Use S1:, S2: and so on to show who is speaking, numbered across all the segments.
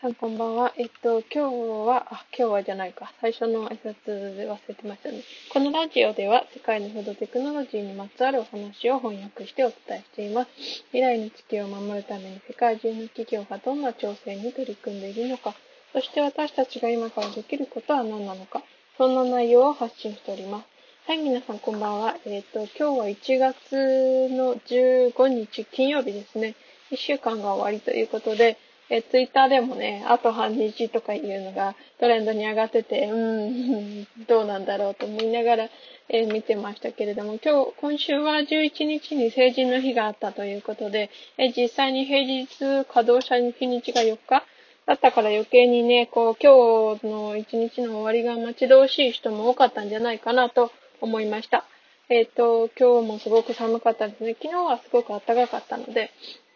S1: さんこんばんは。えっと、今日は、あ、今日はじゃないか。最初の挨拶で忘れてましたね。このラジオでは、世界のフードテクノロジーにまつわるお話を翻訳してお伝えしています。未来の地球を守るために世界中の企業がどんな挑戦に取り組んでいるのか、そして私たちが今からできることは何なのか、そんな内容を発信しております。はい、皆さんこんばんは。えっと、今日は1月の15日金曜日ですね。1週間が終わりということで、え、ツイッターでもね、あと半日とかいうのがトレンドに上がってて、うん、どうなんだろうと思いながら、え、見てましたけれども、今日、今週は11日に成人の日があったということで、え実際に平日稼働者日にちが4日？だったから余計にね、こう、今日の一日の終わりが待ち遠しい人も多かったんじゃないかなと思いました。えっ、ー、と、今日もすごく寒かったですね。昨日はすごく暖かかったので、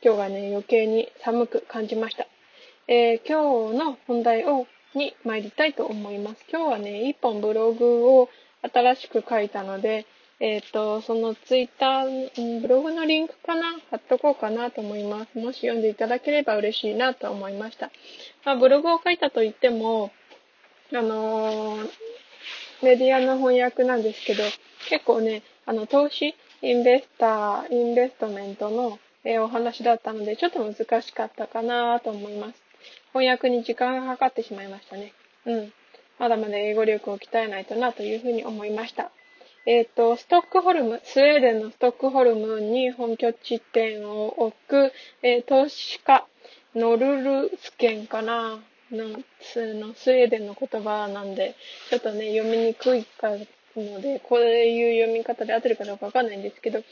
S1: 今日がね、余計に寒く感じました。えー、今日の本題を、に参りたいと思います。今日はね、一本ブログを新しく書いたので、えっ、ー、と、そのツイッター、ブログのリンクかな？貼っとこうかなと思います。もし読んでいただければ嬉しいなと思いました。まあ、ブログを書いたといっても、あのー、メディアの翻訳なんですけど、結構ね、あの、投資、インベスター、インベストメントのえー、お話だったので、ちょっと難しかったかなと思います。翻訳に時間がかかってしまいましたね。うん。まだまだ英語力を鍛えないとなというふうに思いました。えっ、ー、と、ストックホルム、スウェーデンのストックホルムに本拠地店を置く、えー、投資家、ノルルスケンかなのスウェーデンの言葉なんで、ちょっとね、読みにくいかので、こういう読み方で合ってるかどうかわかんないんですけど、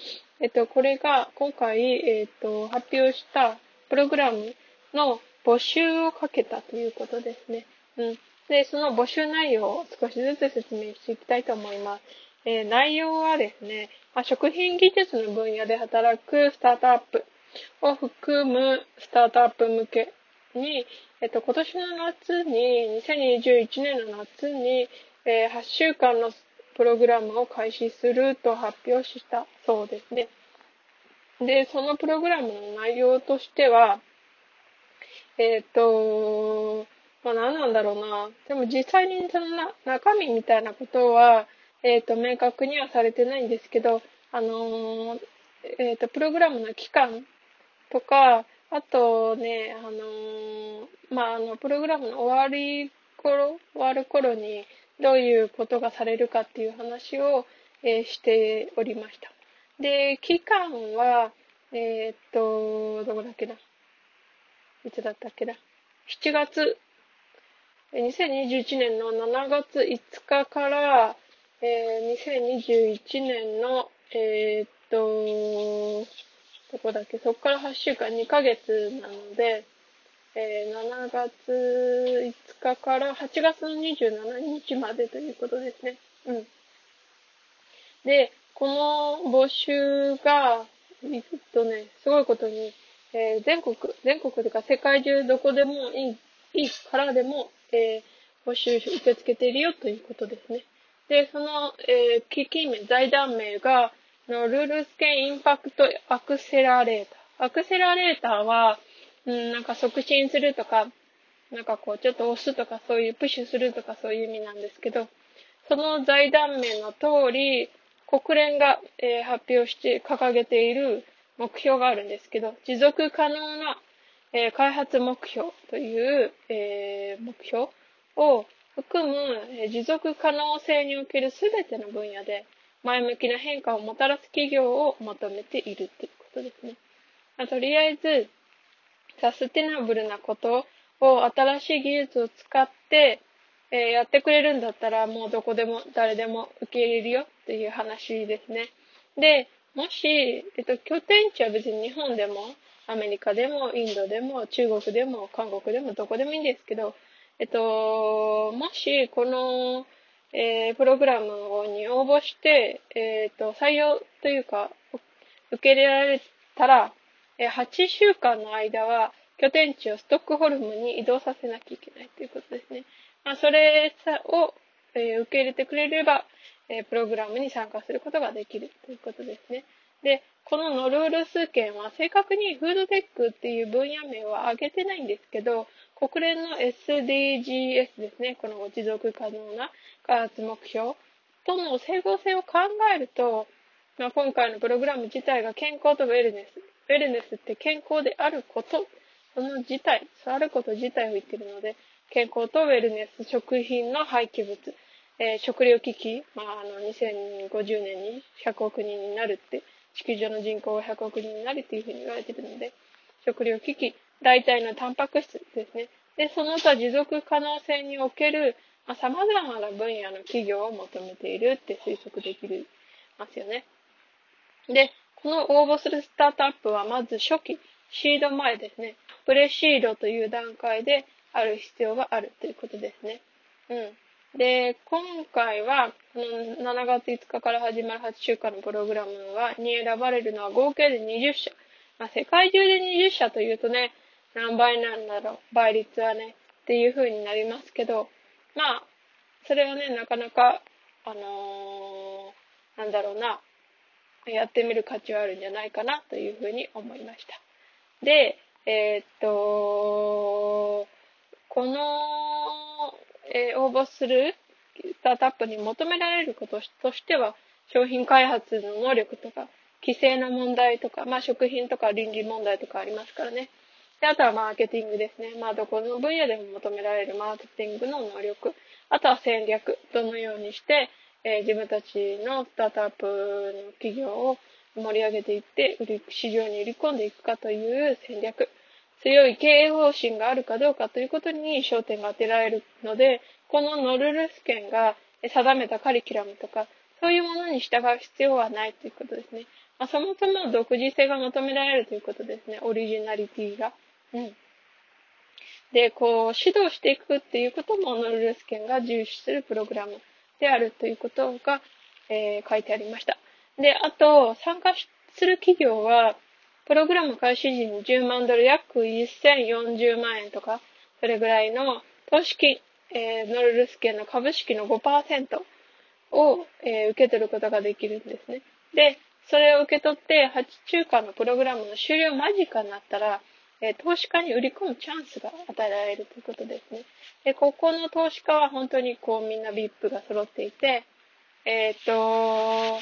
S1: えっと、これが今回、えっと、発表したプログラムの募集をかけたということですね。うん。で、その募集内容を少しずつ説明していきたいと思います。えー、内容はですね、食品技術の分野で働くスタートアップを含むスタートアップ向けに、えっと、今年の夏に、2021年の夏に、えー、8週間のプログラムを開始すると発表したそうですね。で、そのプログラムの内容としては、えっ、ー、と、まあ何なんだろうな。でも実際にそのな中身みたいなことは、えっ、ー、と、明確にはされてないんですけど、あのー、えっ、と、プログラムの期間とか、あとね、あのまあ、あの、プログラムの終わり頃、終わる頃に、どういうことがされるかっていう話を、えー、しておりました。で、期間は、えー、っと、どこだっけな。いつだったっけな。7月、2021年の7月5日から、えー、2021年の、えー、っと、どこだっけ、そこから8週間、2ヶ月なので、えー、7月5日から8月27日までということですね。うん。で、この募集が、えっとね、すごいことに、えー、全国、全国というか世界中どこでもいい、いいからでも、えー、募集受け付けているよということですね。で、その、えー、基金名、財団名が、のルールスケインパクトアクセラレーター。アクセラレーターは、うん、なんか促進するとか、なんかこう、ちょっと押すとか、そういうプッシュするとか、そういう意味なんですけど、その財団名の通り、国連が、えー、発表して掲げている目標があるんですけど、持続可能な、えー、開発目標という、えー、目標を含む、え持続可能性における全ての分野で前向きな変化をもたらす企業を求めているということですね。まあ、とりあえず、サステナブルなことを新しい技術を使って、えー、やってくれるんだったらもうどこでも誰でも受け入れるよっていう話ですね。で、もし、えっと、拠点地は別に日本でも、アメリカでも、インドでも、中国でも、韓国でも、どこでもいいんですけど、えっと、もし、この、えー、プログラムに応募して、えっと、採用というか、受け入れられたら、8週間の間は拠点地をストックホルムに移動させなきゃいけないということですね。まあ、それを、え、受け入れてくれれば、え、プログラムに参加することができるということですね。で、このノルール数件は正確にフードテックっていう分野名は挙げてないんですけど、国連の SDGs ですね。この持続可能な開発目標との整合性を考えると、まあ、今回のプログラム自体が健康とウェルネス。ウェルネスって健康であること、その自体、あること自体を言ってるので、健康とウェルネス、食品の廃棄物、えー、食料危機、まあ、あの、2050年に100億人になるって、地球上の人口が100億人になるっていうふうに言われてるので、食料危機、代替のタンパク質ですね。で、その他持続可能性における、まあ、様々な分野の企業を求めているって推測できますよね。で、この応募するスタートアップはまず初期、シード前ですね。プレシードという段階である必要があるということですね。うん。で、今回は、この7月5日から始まる8週間のプログラムは、に選ばれるのは合計で20社。まあ、世界中で20社というとね、何倍なんだろう、倍率はね、っていう風になりますけど、まあ、それはね、なかなか、あのー、なんだろうな、やってみる価値はあるんじゃないかなという風に思いました。で、えー、っと、このえー、応募するスタートアップに求められることとしては、商品開発の能力とか、規制の問題とか、まあ食品とか倫理問題とかありますからね。で、あとはマーケティングですね。まあどこの分野でも求められるマーケティングの能力。あとは戦略。どのようにして、えー、自分たちのスタートアップの企業を盛り上げていって、市場に売り込んでいくかという戦略。強い経営方針があるかどうかということに焦点が当てられるので、このノルルス県が定めたカリキュラムとか、そういうものに従う必要はないということですね。まあ、そもそも独自性が求められるということですね。オリジナリティが。うん。で、こう、指導していくっていうこともノルルス県が重視するプログラムであるということが、えー、書いてありました。で、あと、参加する企業は、プログラム開始時に10万ドル約1040万円とか、それぐらいの投資金、えー、ノルルスケの株式の5%を、えー、受け取ることができるんですね。で、それを受け取って8週間のプログラムの終了間近になったら、え、投資家に売り込むチャンスが与えられるということですね。で、ここの投資家は本当にこうみんな VIP が揃っていて、えっ、と、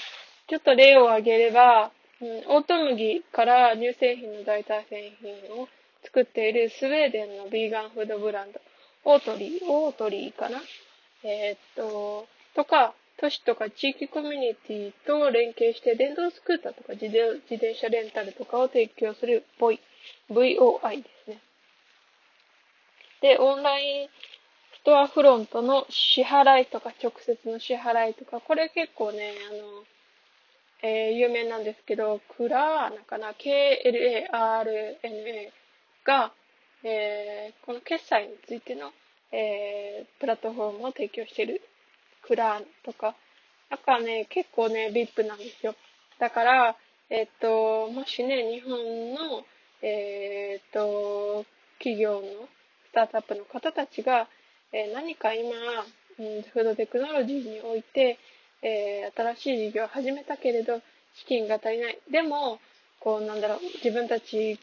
S1: ちょっと例を挙げれば、うん、オート麦から乳製品の代替製品を作っているスウェーデンのビーガンフードブランド、オートリー、オートリーかなえー、っと、とか、都市とか地域コミュニティと連携して電動スクーターとか自転車レンタルとかを提供する VOI、VOI ですね。で、オンラインストアフロントの支払いとか直接の支払いとか、これ結構ね、あの、えー、有名なんですけど、クラーナかな ?KLARNA が、えー、この決済についての、えー、プラットフォームを提供しているクラーナとか、なんかね、結構ね、VIP なんですよ。だから、えっ、と、もしね、日本の、えっ、と、企業のスタートアップの方たちが、え何か今、うん、フードテクノロジーにおいて、えー、新しい事業を始めたけれど、資金が足りない。でも、こう、なんだろう、自分たち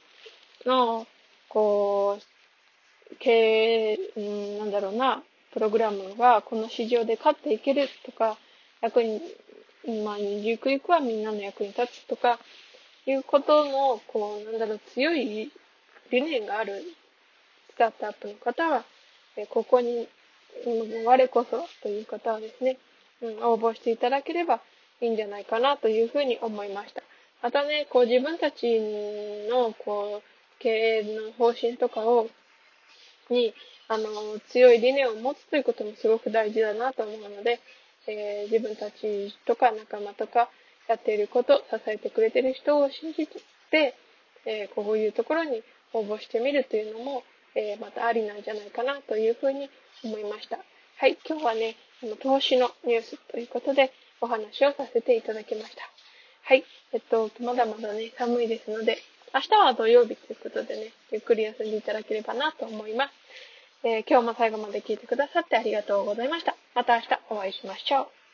S1: の、こう、経営、うん、なんだろうな、プログラムがこの市場で勝っていけるとか、役に、まあ、ゆくゆくはみんなの役に立つとか、いうことの、こう、なんだろう、強い理念があるスタートアップの方は、えここに、我こそという方はですね、うん、応募していただければいいんじゃないかなというふうに思いました。またね、こう自分たちのこう経営の方針とかを、に、あの、強い理念を持つということもすごく大事だなと思うので、えー、自分たちとか仲間とかやっていること、支えてくれている人を信じて、えー、こういうところに応募してみるというのも、えー、またありなんじゃないかなというふうに思いました。はい、今日はね、投資のニュースということでお話をさせていただきました。はい。えっと、まだまだね、寒いですので、明日は土曜日ということでね、ゆっくり休んでいただければなと思います。えー、今日も最後まで聞いてくださってありがとうございました。また明日お会いしましょう。